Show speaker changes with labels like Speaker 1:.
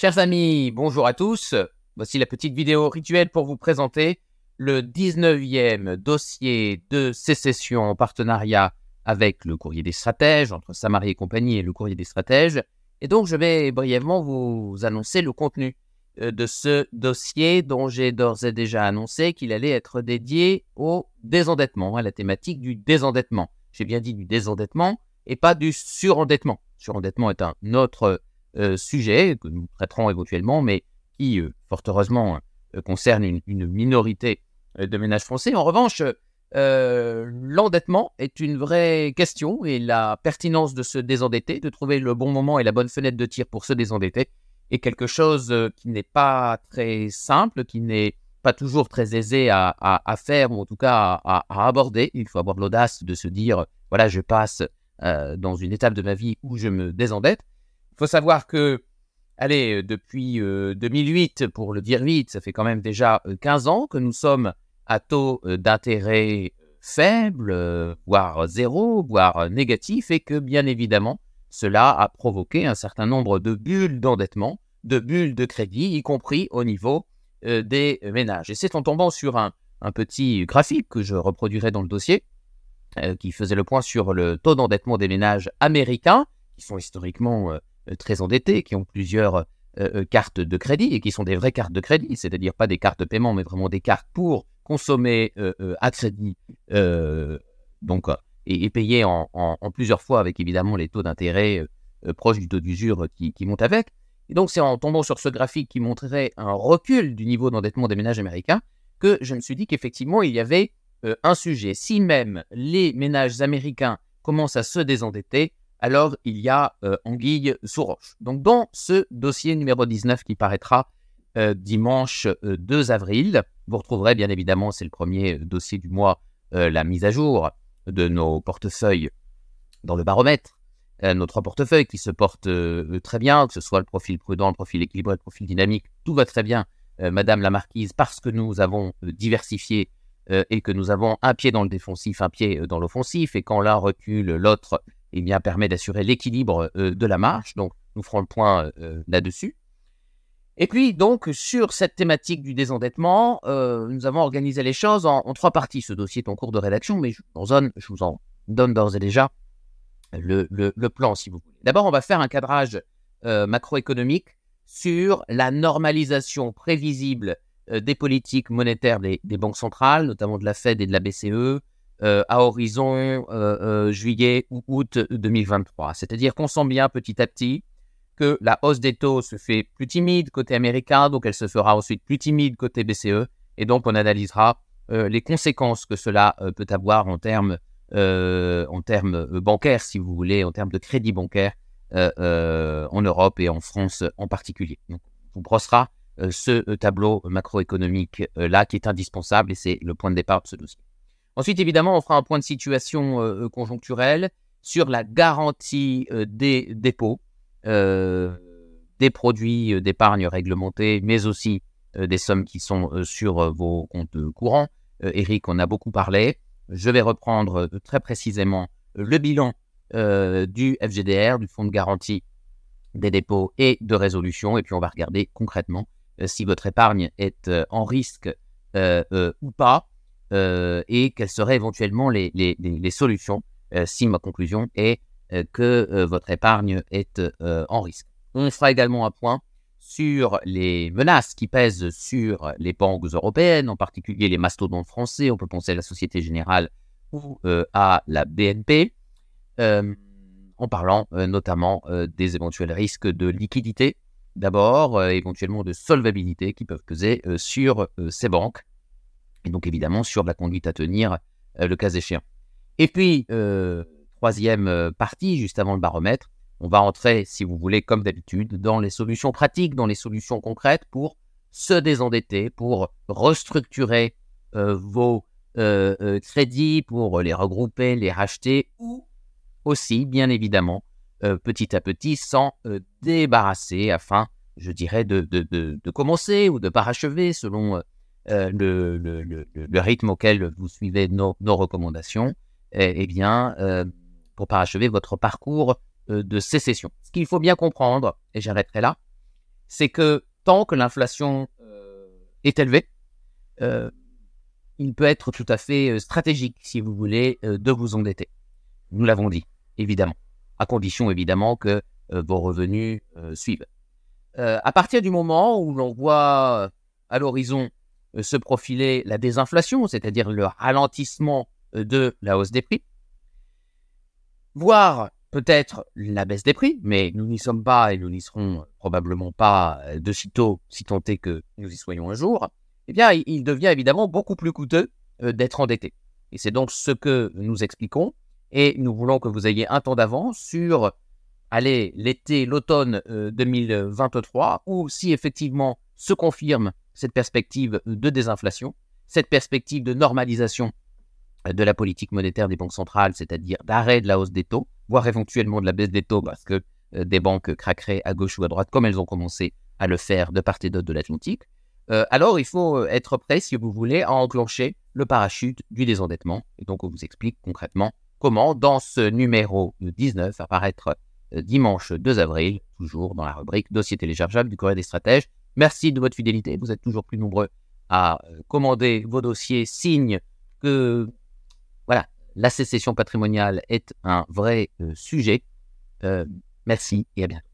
Speaker 1: Chers amis, bonjour à tous. Voici la petite vidéo rituelle pour vous présenter le 19e dossier de sécession en partenariat avec le courrier des stratèges, entre Samarie et compagnie et le courrier des stratèges. Et donc, je vais brièvement vous annoncer le contenu euh, de ce dossier dont j'ai d'ores et déjà annoncé qu'il allait être dédié au désendettement, à la thématique du désendettement. J'ai bien dit du désendettement et pas du surendettement. Surendettement est un autre euh, sujet que nous traiterons éventuellement, mais qui, euh, fort heureusement, concerne une, une, minorité de ménages français. En revanche, l'endettement est une vraie question et la pertinence de se désendetter, de trouver le bon moment et la bonne fenêtre de tir pour se désendetter, est quelque chose qui n'est pas très simple, qui n'est pas toujours très aisé à, faire ou en tout cas à, aborder. Il faut avoir l'audace de se dire, voilà, je passe dans une étape de ma vie où je me désendette. Faut savoir que, allez, depuis 2008, pour le dire vite, ça fait quand même déjà 15 ans que nous sommes à taux d'intérêt faible, voire zéro, voire négatif, et que bien évidemment, cela a provoqué un certain nombre de bulles d'endettement, de bulles de crédit, y compris au niveau euh, des ménages. Et c'est en tombant sur un, petit graphique que je reproduirai dans le dossier, euh, qui faisait le point sur le taux d'endettement des ménages américains, qui sont historiquement euh, très endettés, qui ont plusieurs cartes de crédit et qui sont des vraies cartes de crédit, c'est-à-dire pas des cartes de paiement, mais vraiment des cartes pour consommer à crédit. donc et, payé en, plusieurs fois avec évidemment les taux d'intérêt euh, euh, proches du taux d'usure qui, qui montent avec. Et donc c'est en tombant sur ce graphique qui montrerait un recul du niveau d'endettement des ménages américains que je me suis dit qu'effectivement il y avait euh, un sujet. Si même les ménages américains commencent à se désendetter, alors il y a anguille sous roche. Donc dans ce dossier numéro 19 qui paraîtra dimanche 2 avril, vous retrouverez bien évidemment, c'est le premier dossier du mois, la mise à jour de nos portefeuilles dans le baromètre, euh, nos trois portefeuilles qui se portent euh, très bien, que ce soit le profil prudent, le profil équilibré, le profil dynamique, tout va très bien, euh, Madame la Marquise, parce que nous avons diversifié et que nous avons un pied dans le défensif, un pied dans l'offensif, et quand l'un recule, l'autre eh bien, permet d'assurer l'équilibre de la marche. Donc, nous ferons le point là-dessus. Et puis, donc, sur cette thématique du désendettement, euh, nous avons organisé les choses en, trois parties. Ce dossier est en cours de rédaction, mais je vous en, donne d'ores et déjà le, plan, si vous voulez. D'abord, on va faire un cadrage euh, macroéconomique sur la normalisation prévisible euh, des politiques monétaires des, banques centrales, notamment de la Fed et de la BCE, à horizon juillet ou août 2023. C'est-à-dire qu'on sent bien petit à petit que la hausse des taux se fait plus timide côté américain, donc elle se fera ensuite plus timide côté BCE, et donc on analysera euh, les conséquences que cela euh, peut avoir en termes, euh, en termes bancaires, si vous voulez, en termes de crédit bancaire en Europe et en France en particulier. On brossera ce tableau macroéconomique là qui est indispensable et c'est le point de départ de ce dossier. Ensuite, évidemment, on fera un point de situation conjoncturel sur la garantie des dépôts. Euh, des produits euh, d'épargne réglementés, mais aussi euh, des sommes qui sont sur vos comptes courants. Eric, on a beaucoup parlé. Je vais reprendre très précisément le bilan du FGDR, du Fonds de garantie des dépôts et de résolution. Et puis, on va regarder concrètement si votre épargne est en risque ou pas et quelles seraient éventuellement les, solutions si ma conclusion est euh, que euh, votre épargne est euh, en risque. On fera également un point sur les menaces qui pèsent sur les banques européennes, en particulier les mastodontes français. On peut penser à la Société Générale ou à la BNP, en parlant notamment des éventuels risques de liquidité, d'abord, éventuellement de solvabilité qui peuvent peser sur ces banques, et donc évidemment sur la conduite à tenir le cas échéant. Et puis, troisième euh, partie, juste avant le baromètre, on va entrer, si vous voulez, comme d'habitude, dans les solutions pratiques, dans les solutions concrètes pour se désendetter, pour restructurer euh, vos euh, crédits, pour les regrouper, les racheter, ou aussi, bien évidemment, petit à petit, s'en débarrasser afin, je dirais, de, de, commencer ou de parachever selon le, le, rythme auquel vous suivez nos, recommandations, eh, eh bien, pour parachever votre parcours euh, de sécession. Ce qu'il faut bien comprendre, et j'arrêterai là, c'est que tant que l'inflation est élevée, il peut être tout à fait stratégique, si vous voulez, de vous endetter. Nous l'avons dit, évidemment, à condition évidemment que vos revenus suivent. à partir du moment où l'on voit à l'horizon se profiler la désinflation, c'est-à-dire le ralentissement de la hausse des prix, voire peut-être la baisse des prix, mais nous n'y sommes pas et nous n'y serons probablement pas de sitôt, si tant est que nous y soyons un jour, eh bien, il devient évidemment beaucoup plus coûteux d'être endetté. Et c'est donc ce que nous expliquons, et nous voulons que vous ayez un temps d'avance sur, allez, l'été, l'automne 2023, ou si effectivement se confirme cette perspective de désinflation, cette perspective de normalisation de la politique monétaire des banques centrales, c'est-à-dire d'arrêt de la hausse des taux, voire éventuellement de la baisse des taux parce que euh, des banques craqueraient à gauche ou à droite, comme elles ont commencé à le faire de part et d'autre de l'Atlantique, euh, alors il faut euh, être prêt, si vous voulez, à enclencher le parachute du désendettement. Et donc, on vous explique concrètement comment, dans ce numéro 19, apparaître dimanche 2 avril, toujours dans la rubrique dossier téléchargeable du Courrier des stratèges. Merci de votre fidélité. Vous êtes toujours plus nombreux à commander vos dossiers, signe que voilà, la sécession patrimoniale est un vrai sujet. merci et à bientôt.